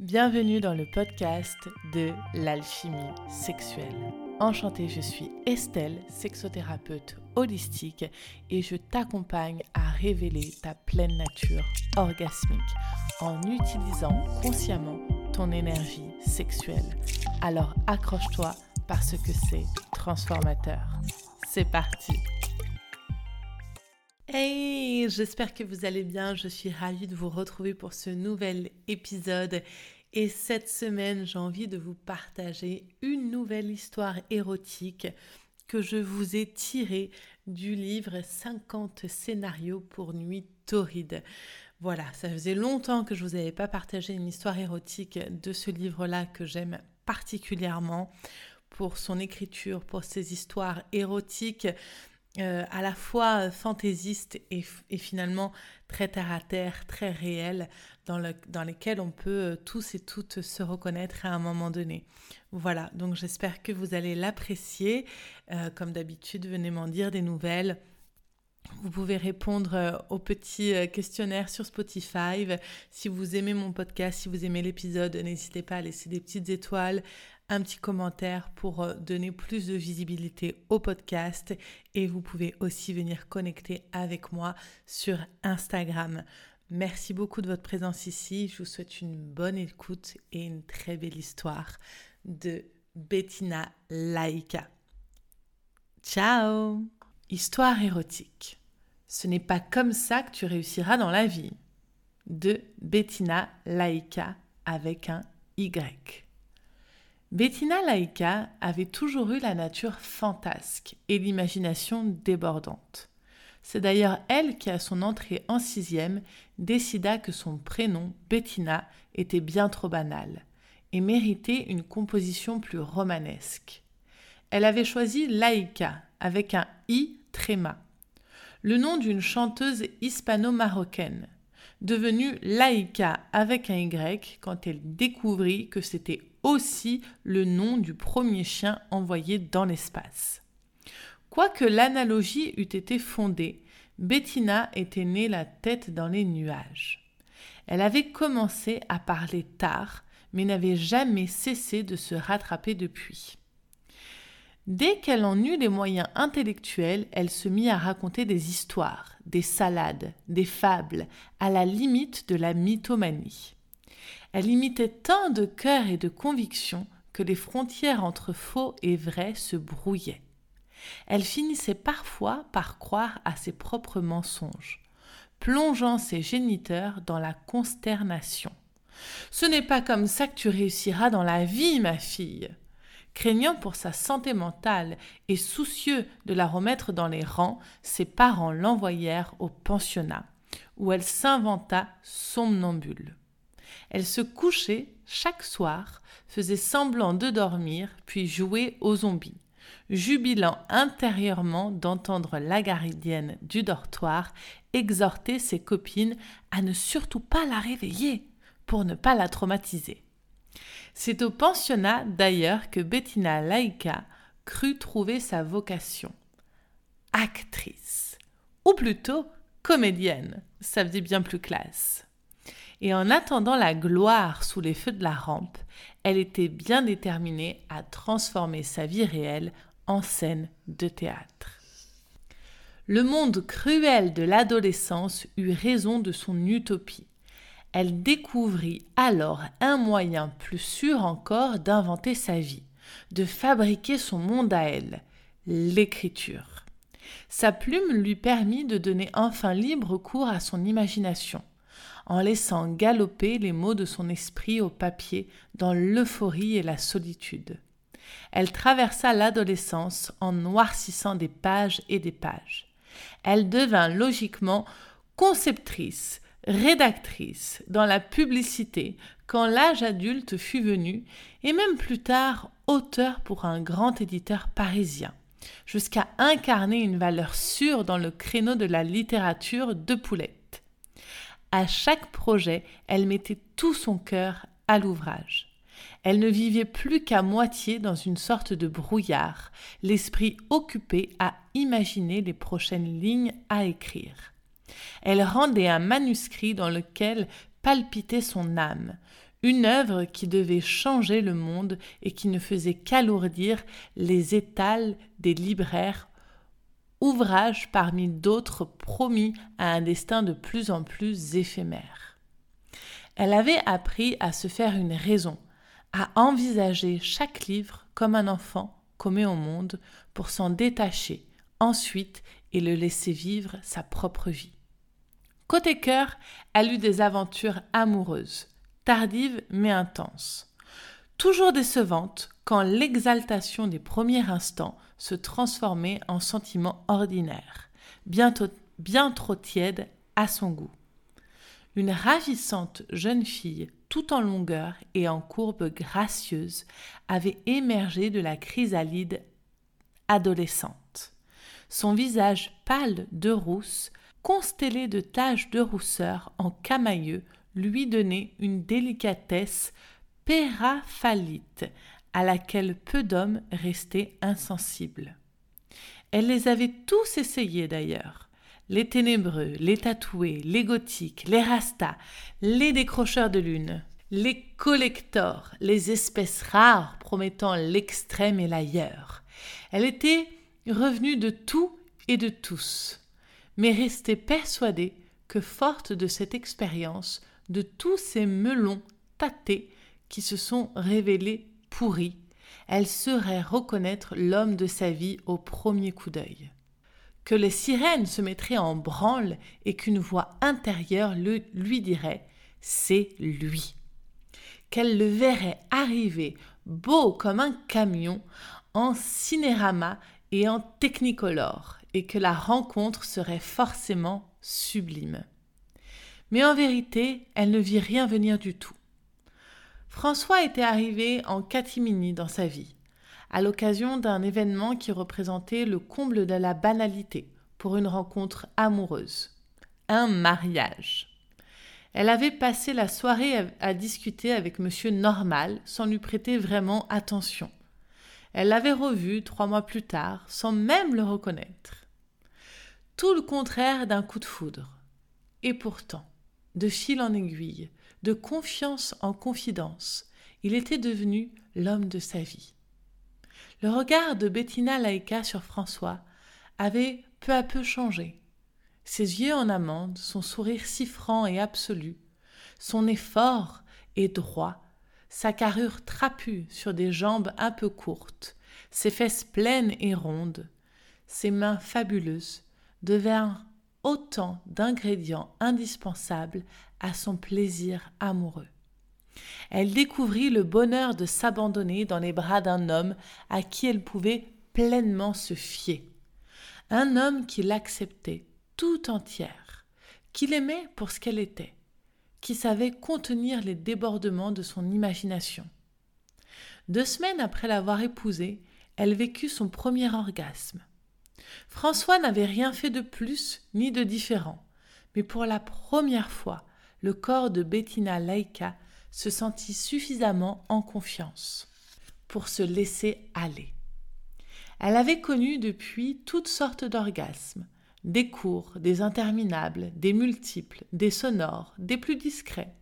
Bienvenue dans le podcast de l'alchimie sexuelle. Enchantée, je suis Estelle, sexothérapeute holistique et je t'accompagne à révéler ta pleine nature orgasmique en utilisant consciemment ton énergie sexuelle. Alors accroche-toi parce que c'est transformateur. C'est parti Hey, j'espère que vous allez bien. Je suis ravie de vous retrouver pour ce nouvel épisode. Et cette semaine, j'ai envie de vous partager une nouvelle histoire érotique que je vous ai tirée du livre 50 scénarios pour nuit torride. Voilà, ça faisait longtemps que je vous avais pas partagé une histoire érotique de ce livre-là que j'aime particulièrement pour son écriture, pour ses histoires érotiques euh, à la fois euh, fantaisiste et, finalement très terre à terre, très réel, dans, dans lesquels on peut euh, tous et toutes se reconnaître à un moment donné. Voilà, donc j'espère que vous allez l'apprécier. comme d'habitude, venez m'en dire des nouvelles. Vous pouvez répondre au petit questionnaire sur Spotify. Si vous aimez mon podcast, si vous aimez l'épisode, n'hésitez pas à laisser des petites étoiles, un petit commentaire pour euh, donner plus de visibilité au podcast et vous pouvez aussi venir connecter avec moi sur Instagram. Merci beaucoup de votre présence ici. Je vous souhaite une bonne écoute et une très belle histoire de Bettina Laika. Ciao Histoire érotique. Ce n'est pas comme ça que tu réussiras dans la vie. De Bettina Laika avec un Y. Bettina Laika avait toujours eu la nature fantasque et l'imagination débordante. C'est d'ailleurs elle qui, à son entrée en sixième, décida que son prénom, Bettina, était bien trop banal et méritait une composition plus romanesque. Elle avait choisi Laïka avec un i tréma, le nom d'une chanteuse hispano-marocaine, devenue Laïka avec un y quand elle découvrit que c'était aussi le nom du premier chien envoyé dans l'espace. Quoique l'analogie eût été fondée, Bettina était née la tête dans les nuages. Elle avait commencé à parler tard, mais n'avait jamais cessé de se rattraper depuis. Dès qu'elle en eut les moyens intellectuels, elle se mit à raconter des histoires, des salades, des fables, à la limite de la mythomanie. Elle imitait tant de cœur et de conviction que les frontières entre faux et vrai se brouillaient. Elle finissait parfois par croire à ses propres mensonges, plongeant ses géniteurs dans la consternation. Ce n'est pas comme ça que tu réussiras dans la vie, ma fille. Craignant pour sa santé mentale et soucieux de la remettre dans les rangs, ses parents l'envoyèrent au pensionnat, où elle s'inventa somnambule. Elle se couchait chaque soir, faisait semblant de dormir, puis jouait aux zombies, jubilant intérieurement d'entendre la gardienne du dortoir exhorter ses copines à ne surtout pas la réveiller pour ne pas la traumatiser. C'est au pensionnat d'ailleurs que Bettina Laika crut trouver sa vocation. Actrice, ou plutôt comédienne, ça faisait bien plus classe et en attendant la gloire sous les feux de la rampe, elle était bien déterminée à transformer sa vie réelle en scène de théâtre. Le monde cruel de l'adolescence eut raison de son utopie. Elle découvrit alors un moyen plus sûr encore d'inventer sa vie, de fabriquer son monde à elle, l'écriture. Sa plume lui permit de donner enfin libre cours à son imagination en laissant galoper les mots de son esprit au papier dans l'euphorie et la solitude. Elle traversa l'adolescence en noircissant des pages et des pages. Elle devint logiquement conceptrice, rédactrice dans la publicité quand l'âge adulte fut venu, et même plus tard auteur pour un grand éditeur parisien, jusqu'à incarner une valeur sûre dans le créneau de la littérature de Poulet. À chaque projet, elle mettait tout son cœur à l'ouvrage. Elle ne vivait plus qu'à moitié dans une sorte de brouillard, l'esprit occupé à imaginer les prochaines lignes à écrire. Elle rendait un manuscrit dans lequel palpitait son âme, une œuvre qui devait changer le monde et qui ne faisait qu'alourdir les étals des libraires, ouvrage parmi d'autres promis à un destin de plus en plus éphémère. Elle avait appris à se faire une raison, à envisager chaque livre comme un enfant commet au monde pour s'en détacher ensuite et le laisser vivre sa propre vie. Côté cœur, elle eut des aventures amoureuses, tardives mais intenses. Toujours décevantes quand l'exaltation des premiers instants se transformait en sentiment ordinaire, bien trop tiède à son goût. Une ravissante jeune fille, tout en longueur et en courbe gracieuse, avait émergé de la chrysalide adolescente. Son visage pâle de rousse, constellé de taches de rousseur en camailleux, lui donnait une délicatesse péraphalite à laquelle peu d'hommes restaient insensibles. Elle les avait tous essayés d'ailleurs. Les ténébreux, les tatoués, les gothiques, les rastas, les décrocheurs de lune, les collectors, les espèces rares promettant l'extrême et l'ailleurs. Elle était revenue de tout et de tous, mais restait persuadée que forte de cette expérience, de tous ces melons tâtés qui se sont révélés pourrie, elle saurait reconnaître l'homme de sa vie au premier coup d'œil. Que les sirènes se mettraient en branle et qu'une voix intérieure lui dirait C'est lui. Qu'elle le verrait arriver, beau comme un camion, en cinérama et en technicolore, et que la rencontre serait forcément sublime. Mais en vérité, elle ne vit rien venir du tout. François était arrivé en catimini dans sa vie, à l'occasion d'un événement qui représentait le comble de la banalité pour une rencontre amoureuse, un mariage. Elle avait passé la soirée à, discuter avec monsieur Normal sans lui prêter vraiment attention. Elle l'avait revu trois mois plus tard sans même le reconnaître. Tout le contraire d'un coup de foudre. Et pourtant, de fil en aiguille, de confiance en confidence, il était devenu l'homme de sa vie. Le regard de Bettina Laïka sur François avait peu à peu changé. Ses yeux en amande, son sourire si franc et absolu, son effort et droit, sa carrure trapue sur des jambes un peu courtes, ses fesses pleines et rondes, ses mains fabuleuses devinrent autant d'ingrédients indispensables à son plaisir amoureux. Elle découvrit le bonheur de s'abandonner dans les bras d'un homme à qui elle pouvait pleinement se fier. Un homme qui l'acceptait tout entière, qui l'aimait pour ce qu'elle était, qui savait contenir les débordements de son imagination. Deux semaines après l'avoir épousé, elle vécut son premier orgasme. François n'avait rien fait de plus ni de différent, mais pour la première fois, le corps de Bettina Laika se sentit suffisamment en confiance pour se laisser aller. Elle avait connu depuis toutes sortes d'orgasmes, des courts, des interminables, des multiples, des sonores, des plus discrets,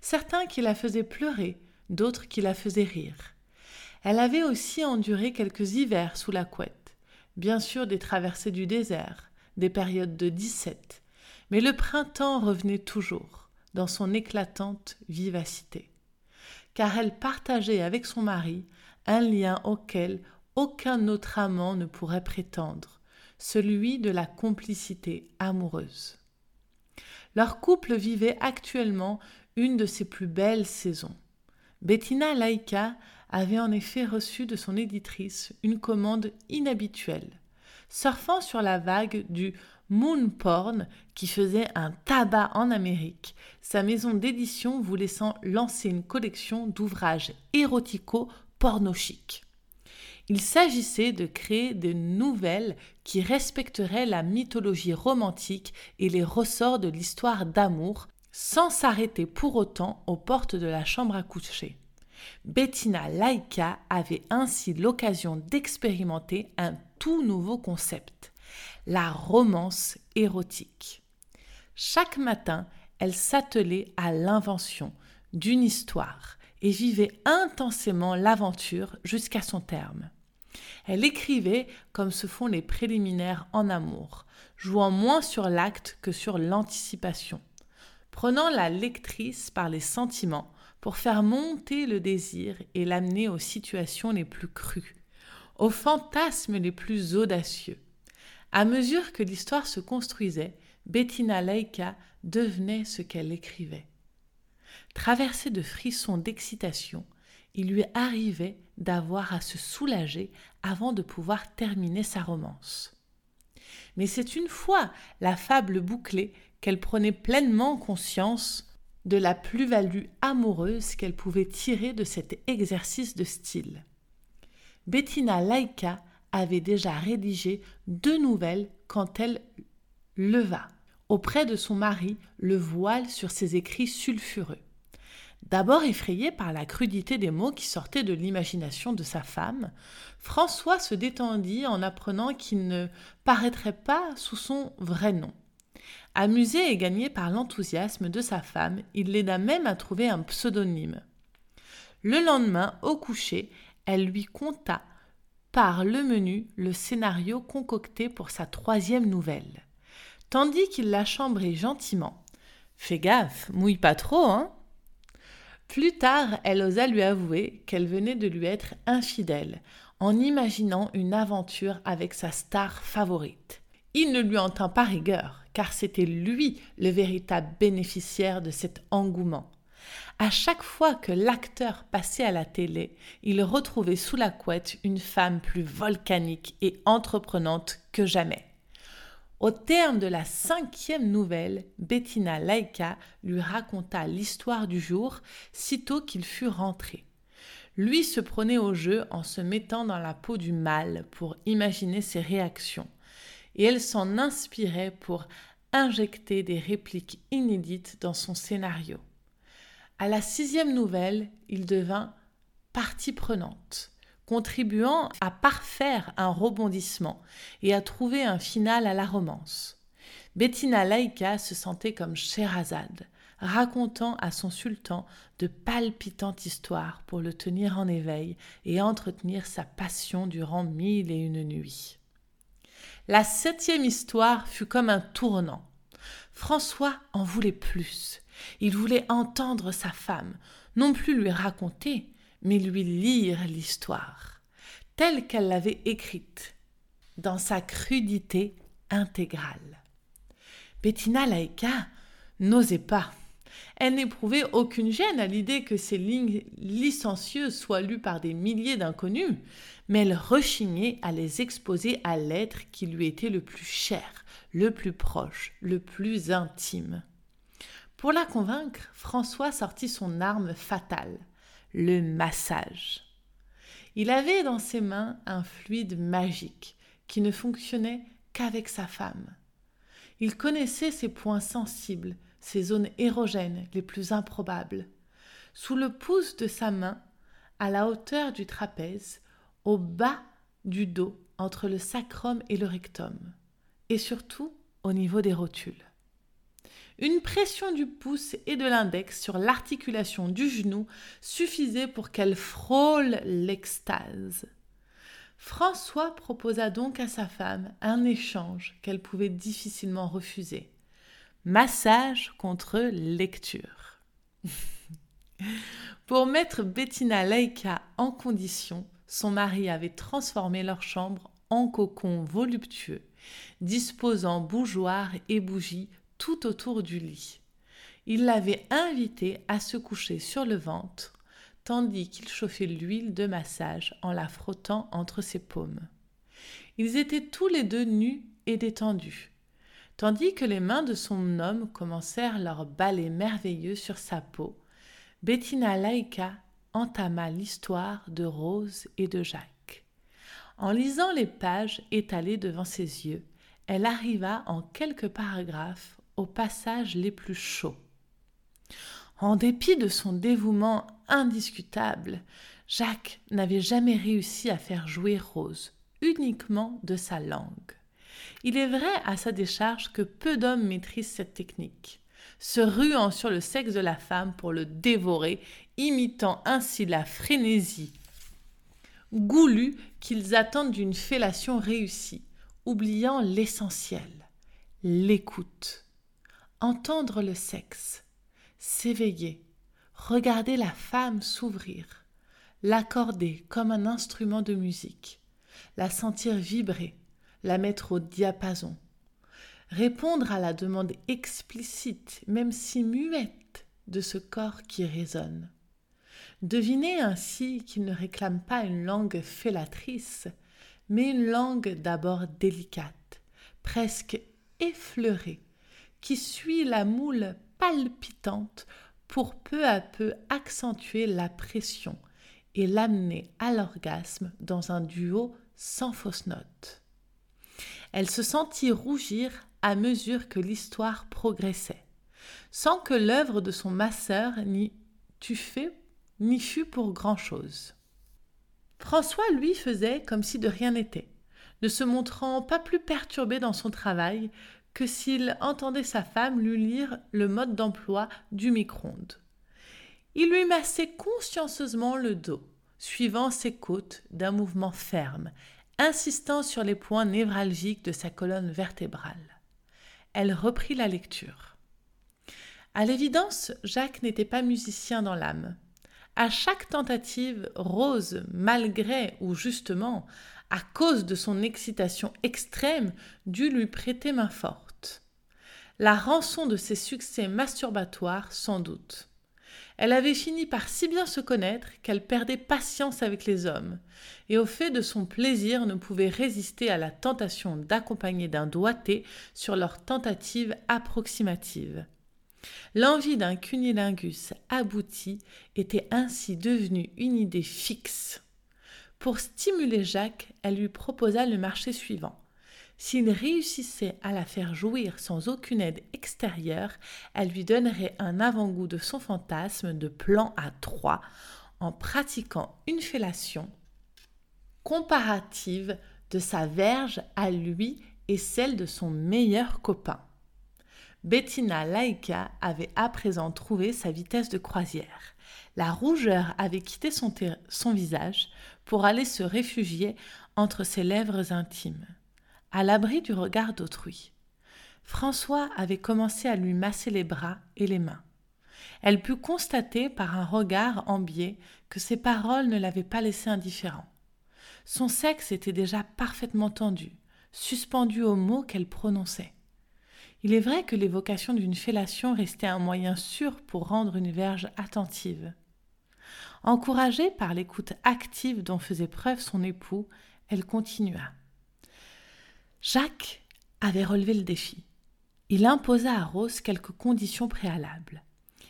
certains qui la faisaient pleurer, d'autres qui la faisaient rire. Elle avait aussi enduré quelques hivers sous la couette, bien sûr des traversées du désert, des périodes de dix-sept, mais le printemps revenait toujours dans son éclatante vivacité. Car elle partageait avec son mari un lien auquel aucun autre amant ne pourrait prétendre, celui de la complicité amoureuse. Leur couple vivait actuellement une de ses plus belles saisons. Bettina Laïka avait en effet reçu de son éditrice une commande inhabituelle. Surfant sur la vague du Moon Porn, qui faisait un tabac en Amérique, sa maison d'édition voulait s'en lancer une collection d'ouvrages érotico-pornochiques. Il s'agissait de créer des nouvelles qui respecteraient la mythologie romantique et les ressorts de l'histoire d'amour, sans s'arrêter pour autant aux portes de la chambre à coucher. Bettina Laika avait ainsi l'occasion d'expérimenter un tout nouveau concept la romance érotique. Chaque matin, elle s'attelait à l'invention d'une histoire et vivait intensément l'aventure jusqu'à son terme. Elle écrivait comme se font les préliminaires en amour, jouant moins sur l'acte que sur l'anticipation, prenant la lectrice par les sentiments pour faire monter le désir et l'amener aux situations les plus crues, aux fantasmes les plus audacieux. À mesure que l'histoire se construisait, Bettina Leica devenait ce qu'elle écrivait. Traversée de frissons d'excitation, il lui arrivait d'avoir à se soulager avant de pouvoir terminer sa romance. Mais c'est une fois la fable bouclée qu'elle prenait pleinement conscience de la plus-value amoureuse qu'elle pouvait tirer de cet exercice de style. Bettina Laika avait déjà rédigé deux nouvelles quand elle leva auprès de son mari le voile sur ses écrits sulfureux. D'abord effrayé par la crudité des mots qui sortaient de l'imagination de sa femme, François se détendit en apprenant qu'il ne paraîtrait pas sous son vrai nom. Amusé et gagné par l'enthousiasme de sa femme, il l'aida même à trouver un pseudonyme. Le lendemain, au coucher, elle lui conta par le menu le scénario concocté pour sa troisième nouvelle. Tandis qu'il la chambrait gentiment. Fais gaffe, mouille pas trop, hein Plus tard, elle osa lui avouer qu'elle venait de lui être infidèle, en imaginant une aventure avec sa star favorite. Il ne lui en tint pas rigueur car c'était lui le véritable bénéficiaire de cet engouement. À chaque fois que l'acteur passait à la télé, il retrouvait sous la couette une femme plus volcanique et entreprenante que jamais. Au terme de la cinquième nouvelle, Bettina Laika lui raconta l'histoire du jour sitôt qu'il fut rentré. Lui se prenait au jeu en se mettant dans la peau du mal pour imaginer ses réactions et elle s'en inspirait pour injecter des répliques inédites dans son scénario. À la sixième nouvelle, il devint partie prenante, contribuant à parfaire un rebondissement et à trouver un final à la romance. Bettina Laïka se sentait comme Sherazade, racontant à son sultan de palpitantes histoires pour le tenir en éveil et entretenir sa passion durant mille et une nuits. La septième histoire fut comme un tournant. François en voulait plus. Il voulait entendre sa femme, non plus lui raconter, mais lui lire l'histoire, telle qu'elle l'avait écrite, dans sa crudité intégrale. Bettina Laïka n'osait pas. Elle n'éprouvait aucune gêne à l'idée que ces lignes licencieuses soient lues par des milliers d'inconnus, mais elle rechignait à les exposer à l'être qui lui était le plus cher, le plus proche, le plus intime. Pour la convaincre, François sortit son arme fatale, le massage. Il avait dans ses mains un fluide magique qui ne fonctionnait qu'avec sa femme. Il connaissait ses points sensibles, ses zones érogènes les plus improbables. Sous le pouce de sa main, à la hauteur du trapèze, au bas du dos, entre le sacrum et le rectum, et surtout au niveau des rotules. Une pression du pouce et de l'index sur l'articulation du genou suffisait pour qu'elle frôle l'extase. François proposa donc à sa femme un échange qu'elle pouvait difficilement refuser. Massage contre lecture. Pour mettre Bettina Leica en condition, son mari avait transformé leur chambre en cocon voluptueux, disposant bougeoir et bougies tout autour du lit. Il l'avait invitée à se coucher sur le ventre, tandis qu'il chauffait l'huile de massage en la frottant entre ses paumes. Ils étaient tous les deux nus et détendus tandis que les mains de son homme commencèrent leur balai merveilleux sur sa peau, Bettina Laïka entama l'histoire de Rose et de Jacques. En lisant les pages étalées devant ses yeux, elle arriva en quelques paragraphes aux passages les plus chauds. En dépit de son dévouement indiscutable, Jacques n'avait jamais réussi à faire jouer Rose, uniquement de sa langue. Il est vrai à sa décharge que peu d'hommes maîtrisent cette technique. se ruant sur le sexe de la femme pour le dévorer, imitant ainsi la frénésie goulue qu'ils attendent d'une fellation réussie, oubliant l'essentiel, l'écoute, entendre le sexe, s'éveiller, regarder la femme s'ouvrir, l'accorder comme un instrument de musique, la sentir vibrer, la mettre au diapason, répondre à la demande explicite, même si muette, de ce corps qui résonne. Devinez ainsi qu'il ne réclame pas une langue fellatrice, mais une langue d'abord délicate, presque effleurée, qui suit la moule palpitante pour peu à peu accentuer la pression et l'amener à l'orgasme dans un duo sans fausse note. Elle se sentit rougir à mesure que l'histoire progressait, sans que l'œuvre de son masseur n'y eût fait ni fut pour grand-chose. François, lui, faisait comme si de rien n'était, ne se montrant pas plus perturbé dans son travail que s'il entendait sa femme lui lire le mode d'emploi du micro-ondes. Il lui massait consciencieusement le dos, suivant ses côtes d'un mouvement ferme, insistant sur les points névralgiques de sa colonne vertébrale. Elle reprit la lecture. À l'évidence, Jacques n'était pas musicien dans l'âme. À chaque tentative, Rose, malgré ou justement à cause de son excitation extrême, dut lui prêter main forte. La rançon de ses succès masturbatoires, sans doute. Elle avait fini par si bien se connaître qu'elle perdait patience avec les hommes, et au fait de son plaisir ne pouvait résister à la tentation d'accompagner d'un doigté sur leurs tentatives approximatives. L'envie d'un cunilingus abouti était ainsi devenue une idée fixe. Pour stimuler Jacques, elle lui proposa le marché suivant. S'il réussissait à la faire jouir sans aucune aide extérieure, elle lui donnerait un avant-goût de son fantasme de plan à trois en pratiquant une fellation comparative de sa verge à lui et celle de son meilleur copain. Bettina Laika avait à présent trouvé sa vitesse de croisière. La rougeur avait quitté son, son visage pour aller se réfugier entre ses lèvres intimes, à l'abri du regard d'autrui. François avait commencé à lui masser les bras et les mains. Elle put constater par un regard en biais que ses paroles ne l'avaient pas laissé indifférent. Son sexe était déjà parfaitement tendu, suspendu aux mots qu'elle prononçait. Il est vrai que l'évocation d'une fellation restait un moyen sûr pour rendre une verge attentive. Encouragée par l'écoute active dont faisait preuve son époux, elle continua. Jacques avait relevé le défi. Il imposa à Rose quelques conditions préalables.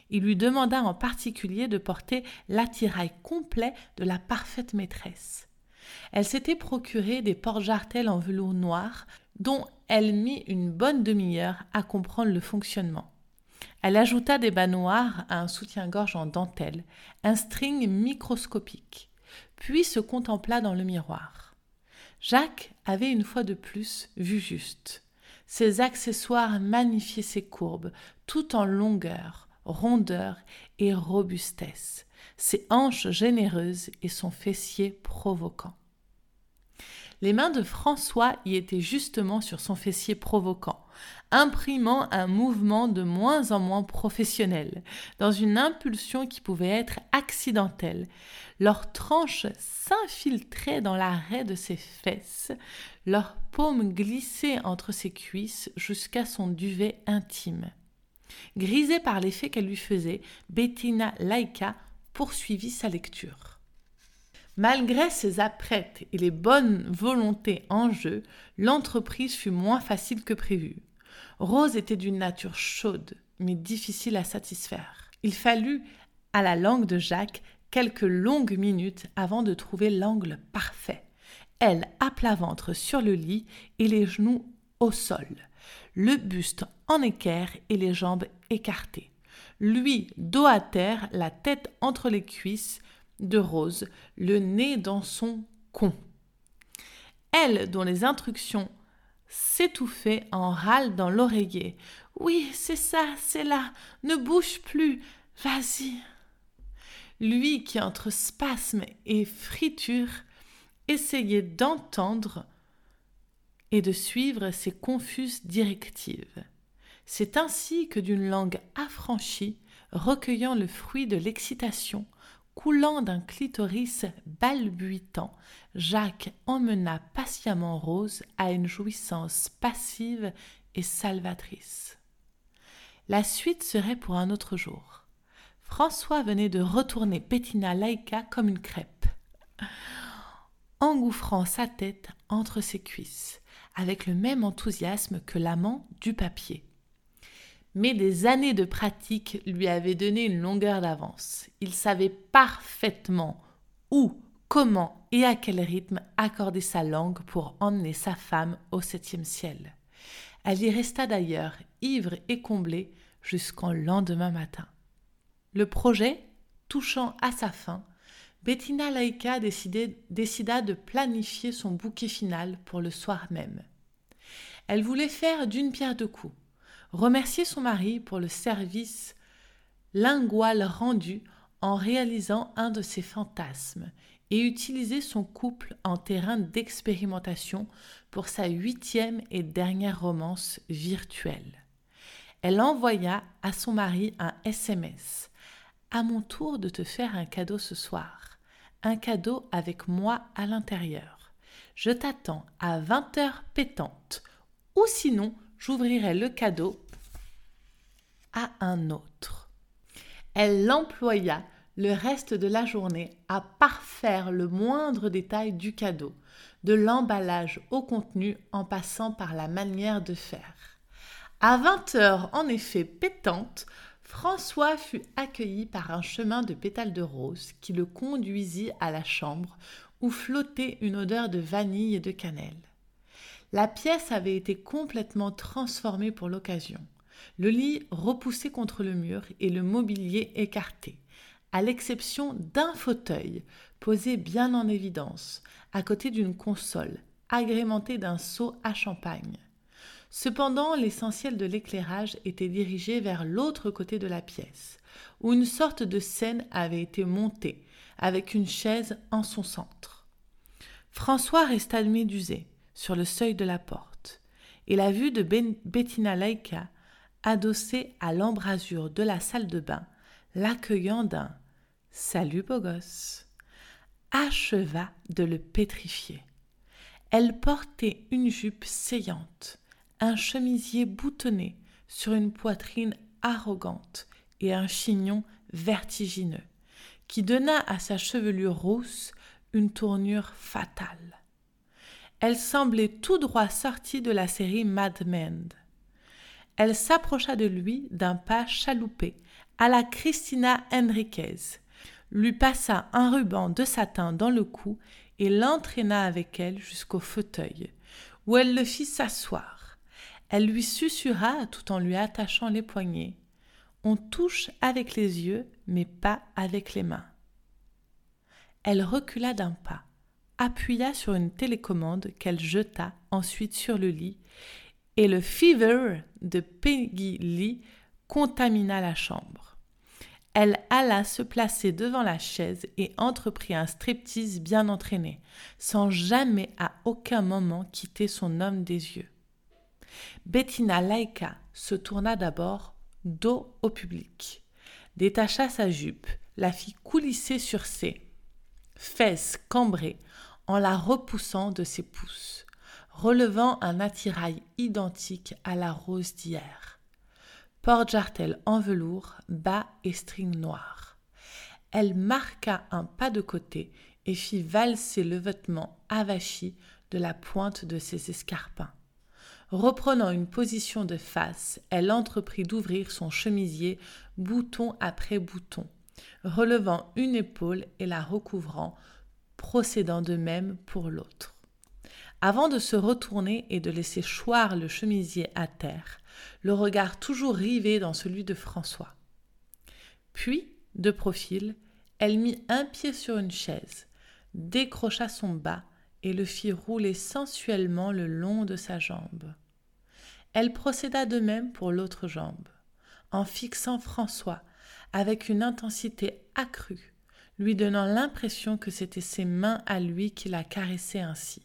Il lui demanda en particulier de porter l'attirail complet de la parfaite maîtresse. Elle s'était procuré des porte-jartelles en velours noir dont elle mit une bonne demi-heure à comprendre le fonctionnement. Elle ajouta des bas noirs à un soutien-gorge en dentelle, un string microscopique, puis se contempla dans le miroir. Jacques avait une fois de plus vu juste. Ses accessoires magnifiaient ses courbes, tout en longueur, rondeur et robustesse, ses hanches généreuses et son fessier provoquant. Les mains de François y étaient justement sur son fessier provoquant, imprimant un mouvement de moins en moins professionnel, dans une impulsion qui pouvait être accidentelle. Leurs tranches s'infiltraient dans l'arrêt de ses fesses, leurs paumes glissaient entre ses cuisses jusqu'à son duvet intime. Grisée par l'effet qu'elle lui faisait, Bettina Laika poursuivit sa lecture. Malgré ses apprêtes et les bonnes volontés en jeu, l'entreprise fut moins facile que prévu. Rose était d'une nature chaude, mais difficile à satisfaire. Il fallut à la langue de Jacques quelques longues minutes avant de trouver l'angle parfait. Elle à plat ventre sur le lit et les genoux au sol, le buste en équerre et les jambes écartées. Lui dos à terre, la tête entre les cuisses, de Rose, le nez dans son con. Elle, dont les instructions s'étouffaient en râle dans l'oreiller. Oui, c'est ça, c'est là. Ne bouge plus. Vas-y. Lui qui, entre spasmes et friture, essayait d'entendre et de suivre ses confuses directives. C'est ainsi que d'une langue affranchie, recueillant le fruit de l'excitation, coulant d'un clitoris balbutant, Jacques emmena patiemment Rose à une jouissance passive et salvatrice. La suite serait pour un autre jour. François venait de retourner Bettina Laïka comme une crêpe, engouffrant sa tête entre ses cuisses, avec le même enthousiasme que l'amant du papier mais des années de pratique lui avaient donné une longueur d'avance. Il savait parfaitement où, comment et à quel rythme accorder sa langue pour emmener sa femme au septième ciel. Elle y resta d'ailleurs, ivre et comblée, jusqu'en lendemain matin. Le projet, touchant à sa fin, Bettina Laïka décida de planifier son bouquet final pour le soir même. Elle voulait faire d'une pierre deux coups remercier son mari pour le service lingual rendu en réalisant un de ses fantasmes et utiliser son couple en terrain d'expérimentation pour sa huitième et dernière romance virtuelle. Elle envoya à son mari un SMS. À mon tour de te faire un cadeau ce soir. Un cadeau avec moi à l'intérieur. Je t'attends à 20 heures pétantes. Ou sinon, j'ouvrirai le cadeau à un autre. Elle l'employa le reste de la journée à parfaire le moindre détail du cadeau, de l'emballage au contenu en passant par la manière de faire. À vingt heures, en effet pétante, François fut accueilli par un chemin de pétales de rose qui le conduisit à la chambre où flottait une odeur de vanille et de cannelle. La pièce avait été complètement transformée pour l'occasion. Le lit repoussé contre le mur et le mobilier écarté, à l'exception d'un fauteuil posé bien en évidence, à côté d'une console, agrémentée d'un seau à champagne. Cependant, l'essentiel de l'éclairage était dirigé vers l'autre côté de la pièce, où une sorte de scène avait été montée, avec une chaise en son centre. François resta médusé, sur le seuil de la porte, et la vue de ben Bettina Laika, adossée à l'embrasure de la salle de bain, l'accueillant d'un Salut beau gosse, acheva de le pétrifier. Elle portait une jupe saillante, un chemisier boutonné sur une poitrine arrogante et un chignon vertigineux, qui donna à sa chevelure rousse une tournure fatale. Elle semblait tout droit sortie de la série Mad Men. Elle s'approcha de lui d'un pas chaloupé, à la Christina Enriquez, lui passa un ruban de satin dans le cou et l'entraîna avec elle jusqu'au fauteuil, où elle le fit s'asseoir. Elle lui susurra tout en lui attachant les poignets. On touche avec les yeux, mais pas avec les mains. Elle recula d'un pas appuya sur une télécommande qu'elle jeta ensuite sur le lit, et le fever de Peggy Lee contamina la chambre. Elle alla se placer devant la chaise et entreprit un striptease bien entraîné, sans jamais à aucun moment quitter son homme des yeux. Bettina Laika se tourna d'abord dos au public, détacha sa jupe, la fit coulisser sur ses fesses cambrées en la repoussant de ses pouces, relevant un attirail identique à la rose d'hier. Porte-jartel en velours, bas et string noir. Elle marqua un pas de côté et fit valser le vêtement avachi de la pointe de ses escarpins. Reprenant une position de face, elle entreprit d'ouvrir son chemisier bouton après bouton, relevant une épaule et la recouvrant procédant de même pour l'autre. Avant de se retourner et de laisser choir le chemisier à terre, le regard toujours rivé dans celui de François. Puis, de profil, elle mit un pied sur une chaise, décrocha son bas et le fit rouler sensuellement le long de sa jambe. Elle procéda de même pour l'autre jambe, en fixant François avec une intensité accrue, lui donnant l'impression que c'étaient ses mains à lui qui la caressaient ainsi.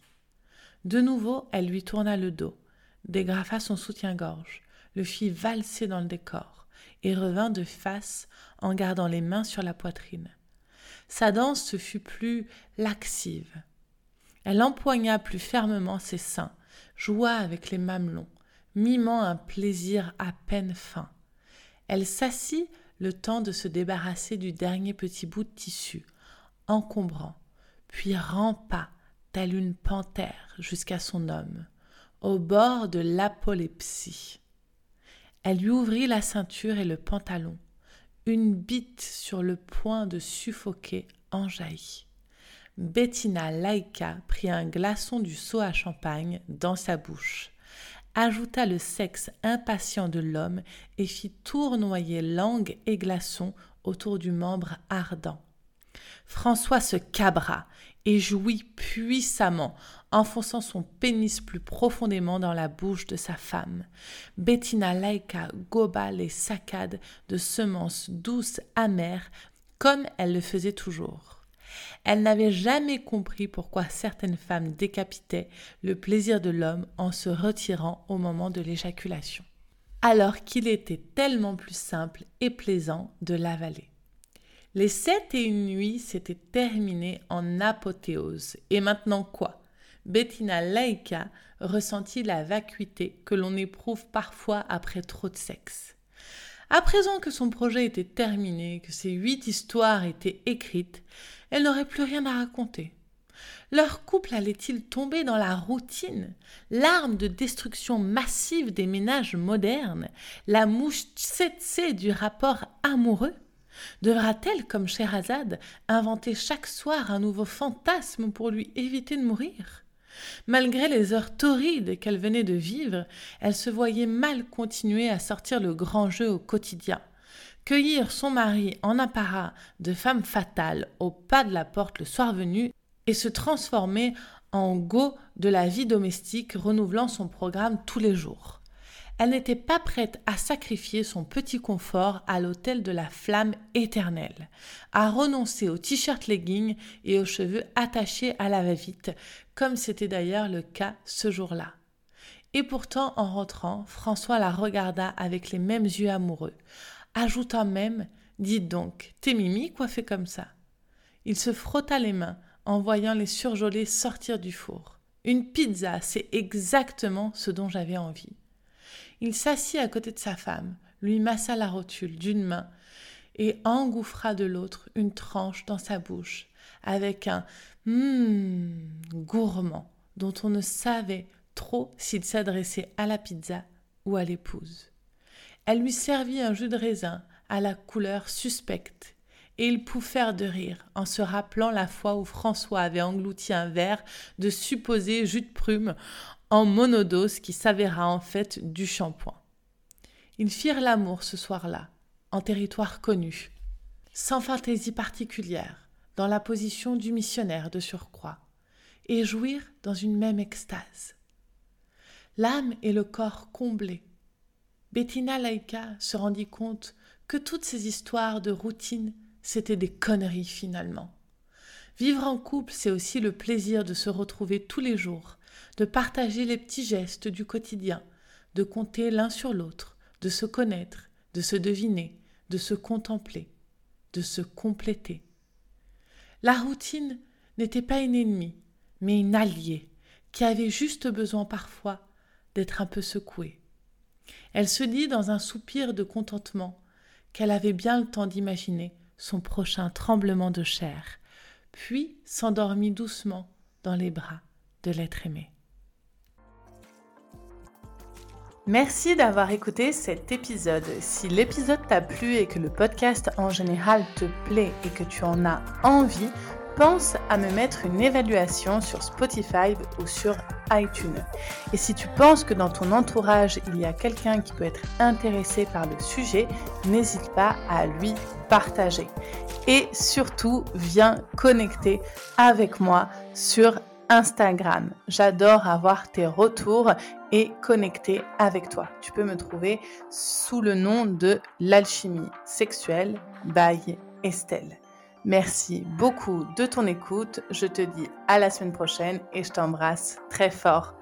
De nouveau, elle lui tourna le dos, dégrafa son soutien-gorge, le fit valser dans le décor, et revint de face en gardant les mains sur la poitrine. Sa danse se fut plus laxive. Elle empoigna plus fermement ses seins, joua avec les mamelons, mimant un plaisir à peine fin. Elle s'assit le temps de se débarrasser du dernier petit bout de tissu, encombrant, puis rampa, telle une panthère, jusqu'à son homme, au bord de l'apolepsie. Elle lui ouvrit la ceinture et le pantalon, une bite sur le point de suffoquer enjaillit. Bettina Laïka prit un glaçon du seau à champagne dans sa bouche, ajouta le sexe impatient de l'homme et fit tournoyer langue et glaçon autour du membre ardent. François se cabra et jouit puissamment, enfonçant son pénis plus profondément dans la bouche de sa femme. Bettina Laika goba les saccades de semences douces amères, comme elle le faisait toujours. Elle n'avait jamais compris pourquoi certaines femmes décapitaient le plaisir de l'homme en se retirant au moment de l'éjaculation, alors qu'il était tellement plus simple et plaisant de l'avaler. Les sept et une nuits s'étaient terminées en apothéose. Et maintenant quoi? Bettina Laïka ressentit la vacuité que l'on éprouve parfois après trop de sexe. À présent que son projet était terminé, que ses huit histoires étaient écrites, elle n'aurait plus rien à raconter. Leur couple allait-il tomber dans la routine, l'arme de destruction massive des ménages modernes, la mouche tsetse du rapport amoureux? Devra-t-elle, comme Scheherazade, inventer chaque soir un nouveau fantasme pour lui éviter de mourir? Malgré les heures torrides qu'elle venait de vivre, elle se voyait mal continuer à sortir le grand jeu au quotidien. Cueillir son mari en apparat de femme fatale au pas de la porte le soir venu et se transformer en go de la vie domestique renouvelant son programme tous les jours elle n'était pas prête à sacrifier son petit confort à l'autel de la flamme éternelle, à renoncer aux t-shirts leggings et aux cheveux attachés à la va-vite, comme c'était d'ailleurs le cas ce jour-là. Et pourtant, en rentrant, François la regarda avec les mêmes yeux amoureux, ajoutant même Dites donc, t'es Mimi coiffée comme ça? Il se frotta les mains en voyant les surgelés sortir du four. Une pizza, c'est exactement ce dont j'avais envie. Il s'assit à côté de sa femme, lui massa la rotule d'une main et engouffra de l'autre une tranche dans sa bouche, avec un hum gourmand dont on ne savait trop s'il s'adressait à la pizza ou à l'épouse. Elle lui servit un jus de raisin à la couleur suspecte, et ils pouffèrent de rire en se rappelant la fois où François avait englouti un verre de supposé jus de prume en monodose qui s'avéra en fait du shampoing. Ils firent l'amour ce soir-là, en territoire connu, sans fantaisie particulière, dans la position du missionnaire de surcroît, et jouirent dans une même extase. L'âme et le corps comblés. Bettina Laika se rendit compte que toutes ces histoires de routine, c'étaient des conneries finalement. Vivre en couple, c'est aussi le plaisir de se retrouver tous les jours, de partager les petits gestes du quotidien, de compter l'un sur l'autre, de se connaître, de se deviner, de se contempler, de se compléter. La routine n'était pas une ennemie, mais une alliée, qui avait juste besoin parfois d'être un peu secouée. Elle se dit dans un soupir de contentement qu'elle avait bien le temps d'imaginer son prochain tremblement de chair, puis s'endormit doucement dans les bras l'être aimé. Merci d'avoir écouté cet épisode. Si l'épisode t'a plu et que le podcast en général te plaît et que tu en as envie, pense à me mettre une évaluation sur Spotify ou sur iTunes. Et si tu penses que dans ton entourage, il y a quelqu'un qui peut être intéressé par le sujet, n'hésite pas à lui partager. Et surtout, viens connecter avec moi sur Instagram. J'adore avoir tes retours et connecter avec toi. Tu peux me trouver sous le nom de l'alchimie sexuelle by Estelle. Merci beaucoup de ton écoute. Je te dis à la semaine prochaine et je t'embrasse très fort.